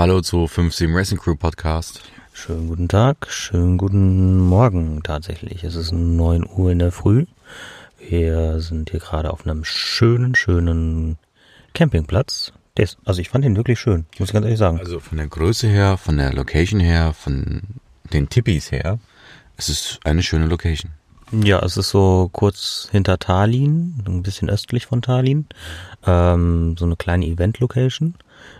Hallo zu 57 Racing Crew Podcast. Schönen guten Tag, schönen guten Morgen tatsächlich. Es ist 9 Uhr in der Früh. Wir sind hier gerade auf einem schönen, schönen Campingplatz. Ist, also ich fand ihn wirklich schön, muss ich ganz ehrlich sagen. Also von der Größe her, von der Location her, von den Tippis her, es ist eine schöne Location. Ja, es ist so kurz hinter Tallinn, ein bisschen östlich von Tallinn. Ähm, so eine kleine Event-Location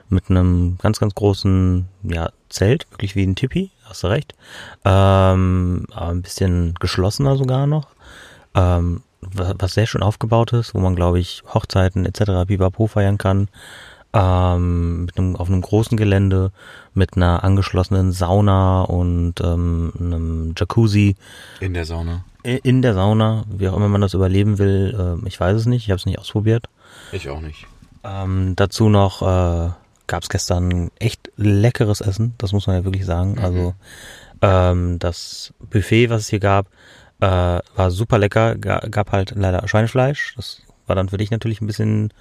mit einem ganz, ganz großen ja, Zelt, wirklich wie ein Tipi, hast du recht. Ähm, aber ein bisschen geschlossener sogar noch. Ähm, was sehr schön aufgebaut ist, wo man, glaube ich, Hochzeiten etc. Bibapo feiern kann. Ähm, mit einem, auf einem großen Gelände mit einer angeschlossenen Sauna und ähm, einem Jacuzzi. In der Sauna. In der Sauna, wie auch immer man das überleben will, äh, ich weiß es nicht, ich habe es nicht ausprobiert. Ich auch nicht. Ähm, dazu noch äh, gab es gestern echt leckeres Essen, das muss man ja wirklich sagen. Mhm. Also ähm, das Buffet, was es hier gab, äh, war super lecker, G gab halt leider Schweinefleisch. Das war dann für dich natürlich ein bisschen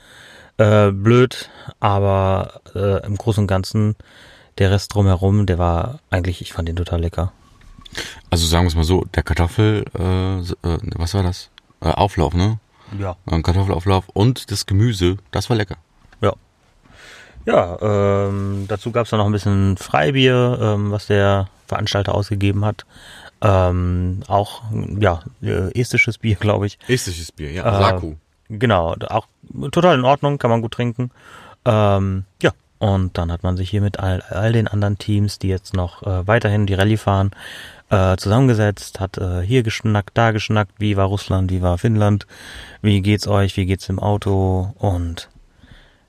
äh, blöd, aber äh, im Großen und Ganzen der Rest drumherum, der war eigentlich, ich fand den total lecker. Also sagen wir es mal so, der Kartoffel, äh, äh, was war das? Äh, Auflauf, ne? Ja. Ein Kartoffelauflauf und das Gemüse, das war lecker. Ja. Ja, ähm, dazu gab es dann noch ein bisschen Freibier, ähm, was der Veranstalter ausgegeben hat. Ähm, auch, ja, äh, estisches Bier, glaube ich. Estisches Bier, ja, äh, Saku. Genau, auch total in Ordnung, kann man gut trinken. Ähm, ja, und dann hat man sich hier mit all, all den anderen Teams, die jetzt noch äh, weiterhin die Rallye fahren, äh, zusammengesetzt, hat äh, hier geschnackt, da geschnackt, wie war Russland, wie war Finnland, wie geht's euch, wie geht's im Auto und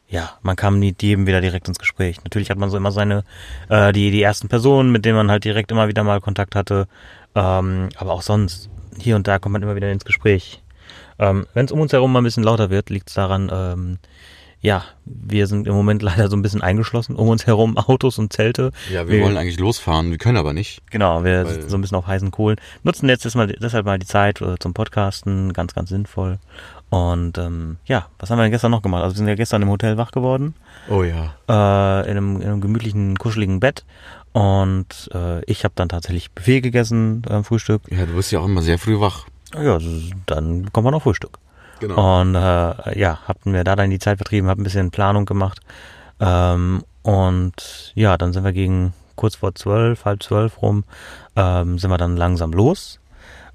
ja, man kam mit jedem wieder direkt ins Gespräch. Natürlich hat man so immer seine, äh, die, die ersten Personen, mit denen man halt direkt immer wieder mal Kontakt hatte, ähm, aber auch sonst, hier und da kommt man immer wieder ins Gespräch. Ähm, Wenn es um uns herum mal ein bisschen lauter wird, liegt es daran, ähm, ja, wir sind im Moment leider so ein bisschen eingeschlossen. Um uns herum Autos und Zelte. Ja, wir, wir wollen eigentlich losfahren, wir können aber nicht. Genau, wir sind so ein bisschen auf heißen Kohlen. Nutzen jetzt deshalb mal die Zeit äh, zum Podcasten, ganz, ganz sinnvoll. Und ähm, ja, was haben wir denn gestern noch gemacht? Also wir sind ja gestern im Hotel wach geworden. Oh ja. Äh, in, einem, in einem gemütlichen, kuscheligen Bett. Und äh, ich habe dann tatsächlich Buffet gegessen am Frühstück. Ja, du bist ja auch immer sehr früh wach. Ja, dann kommt man auf Frühstück. Genau. Und äh, ja, hatten wir da dann die Zeit vertrieben, haben ein bisschen Planung gemacht. Ähm, und ja, dann sind wir gegen kurz vor zwölf, halb zwölf rum, ähm, sind wir dann langsam los.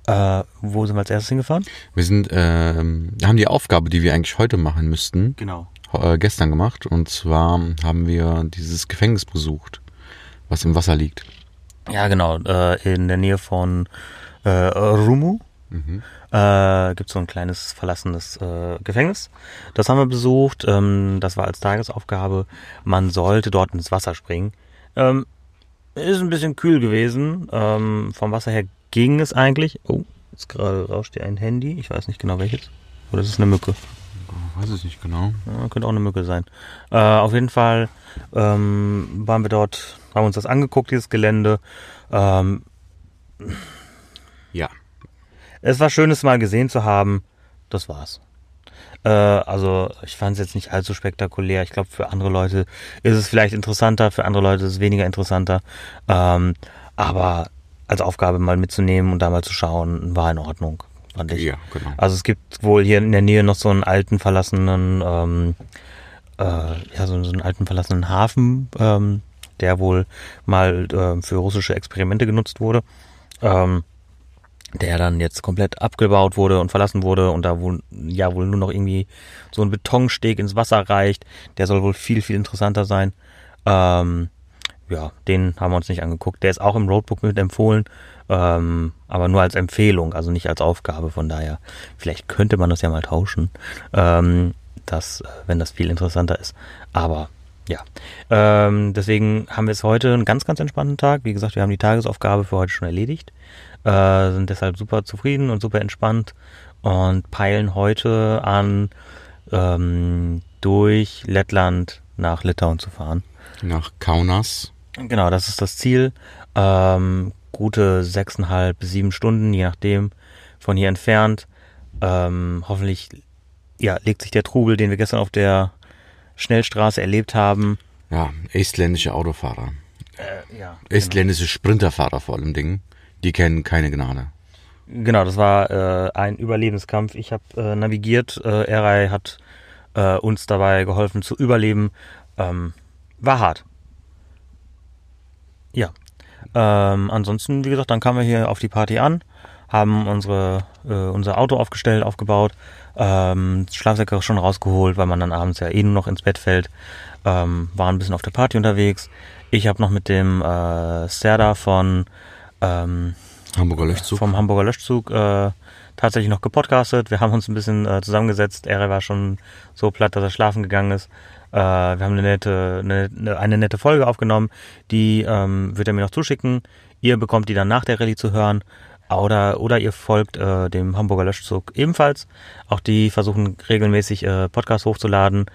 Äh, wo sind wir als erstes hingefahren? Wir sind, ähm, haben die Aufgabe, die wir eigentlich heute machen müssten, Genau. äh, gestern gemacht. Und zwar haben wir dieses Gefängnis besucht, was im Wasser liegt. Ja, genau. Äh, in der Nähe von äh, Rumu Mhm. äh, gibt so ein kleines verlassenes äh, Gefängnis. Das haben wir besucht. Ähm, das war als Tagesaufgabe. Man sollte dort ins Wasser springen. Ähm, ist ein bisschen kühl gewesen. Ähm, vom Wasser her ging es eigentlich. Oh, jetzt gerade rauscht hier ein Handy. Ich weiß nicht genau welches. Oder ist es eine Mücke? Weiß ich nicht genau. Ja, könnte auch eine Mücke sein. Äh, auf jeden Fall ähm, waren wir dort, haben uns das angeguckt, dieses Gelände. Ähm, Ja. Es war schön, es mal gesehen zu haben. Das war's. Äh, also ich fand es jetzt nicht allzu spektakulär. Ich glaube, für andere Leute ist es vielleicht interessanter, für andere Leute ist es weniger interessanter. Ähm, aber als Aufgabe mal mitzunehmen und da mal zu schauen, war in Ordnung, fand ich. Ja, genau. Also es gibt wohl hier in der Nähe noch so einen alten verlassenen, ähm, äh, ja, so, so einen alten verlassenen Hafen, ähm, der wohl mal äh, für russische Experimente genutzt wurde. Ähm, der dann jetzt komplett abgebaut wurde und verlassen wurde und da wohl, ja wohl nur noch irgendwie so ein Betonsteg ins Wasser reicht. Der soll wohl viel, viel interessanter sein. Ähm, ja, den haben wir uns nicht angeguckt. Der ist auch im Roadbook mit empfohlen, ähm, aber nur als Empfehlung, also nicht als Aufgabe. Von daher, vielleicht könnte man das ja mal tauschen, ähm, das, wenn das viel interessanter ist. Aber ja, ähm, deswegen haben wir es heute einen ganz, ganz entspannten Tag. Wie gesagt, wir haben die Tagesaufgabe für heute schon erledigt, äh, sind deshalb super zufrieden und super entspannt und peilen heute an, ähm, durch Lettland nach Litauen zu fahren. Nach Kaunas. Genau, das ist das Ziel. Ähm, gute sechseinhalb, sieben Stunden, je nachdem, von hier entfernt. Ähm, hoffentlich ja, legt sich der Trubel, den wir gestern auf der Schnellstraße erlebt haben, Ja, estländische Autofahrer. Äh, ja. Estländische Sprinterfahrer vor allem Dingen. Die kennen keine Gnade. Genau, das war äh, ein Überlebenskampf. Ich habe äh, navigiert, äh, Eray hat äh, uns dabei geholfen zu überleben. Ähm, war hart. Ja. Ähm, ansonsten, wie gesagt, dann kamen wir hier auf die Party an, haben unsere, äh, unser Auto aufgestellt, aufgebaut, ähm, Schlafsäcke schon rausgeholt, weil man dann abends ja eh nur noch ins Bett fällt. Ähm, waren ein bisschen auf der Party unterwegs. Ich habe noch mit dem äh, Serda von ähm, Hamburger Löschzug. vom Hamburger Löschzug äh, tatsächlich noch gepodcastet. Wir haben uns ein bisschen äh, zusammengesetzt. Er war schon so platt, dass er schlafen gegangen ist. Äh, wir haben eine nette, eine, eine- eine nette Folge aufgenommen. Die ähm, wird er mir noch zuschicken. Ihr bekommt die dann nach der Rallye zu hören. Oder, oder ihr folgt äh, dem Hamburger Löschzug ebenfalls. Auch die versuchen regelmäßig äh, Podcasts hochzuladen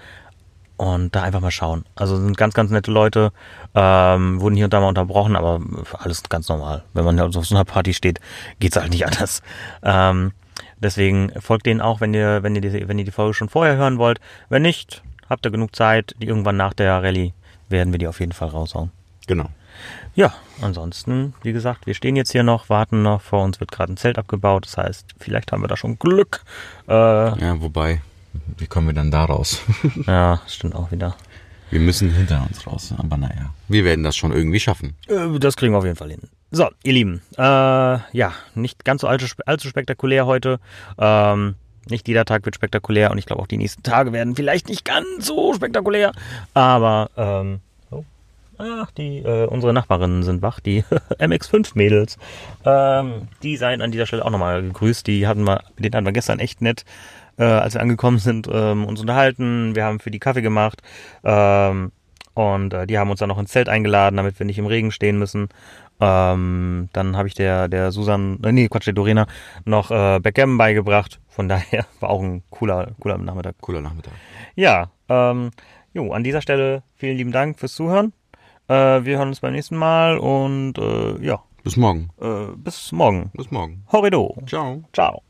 und da einfach mal schauen. Also sind ganz, ganz nette Leute, ähm, wurden hier und da mal unterbrochen, aber alles ganz normal. Wenn man auf so einer Party steht, geht's halt nicht anders. Ähm, deswegen folgt denen auch, wenn ihr, wenn ihr die, wenn ihr die Folge schon vorher hören wollt. Wenn nicht, habt ihr genug Zeit. Die irgendwann nach der Rallye werden wir die auf jeden Fall raushauen. Genau. Ja, ansonsten, wie gesagt, wir stehen jetzt hier noch, warten noch. Vor uns wird gerade ein Zelt abgebaut. Das heißt, vielleicht haben wir da schon Glück. Äh, Ja, wobei, wie kommen wir dann da raus? ja, stimmt auch wieder. wir müssen hinter uns raus, aber naja. Wir werden das schon irgendwie schaffen. Äh, Das kriegen wir auf jeden Fall hin. So, ihr Lieben, äh, ja, nicht ganz so allzu, allzu spektakulär heute. Ähm, nicht jeder Tag wird spektakulär und ich glaube auch die nächsten Tage werden vielleicht nicht ganz so spektakulär. Aber ähm, oh, ach, die äh, unsere Nachbarinnen sind wach, die MX5-Mädels. Ähm, die seien an dieser Stelle auch nochmal gegrüßt. Die hatten wir, mit denen hatten wir gestern echt nett, äh, als wir angekommen sind, ähm, uns unterhalten. Wir haben für die Kaffee gemacht. Ähm, und äh, die haben uns dann noch ins Zelt eingeladen, damit wir nicht im Regen stehen müssen. Ähm, dann habe ich der, der Susan, äh, nee, Quatsch, der Dorena noch äh, Backgammon beigebracht. Von daher war auch ein cooler, cooler Nachmittag. Cooler Nachmittag. Ja, ähm, jo, an dieser Stelle vielen lieben Dank fürs Zuhören. Äh, wir hören uns beim nächsten Mal und äh, ja, Bis morgen. äh, bis morgen. Bis morgen. Horrido. Ciao. Ciao.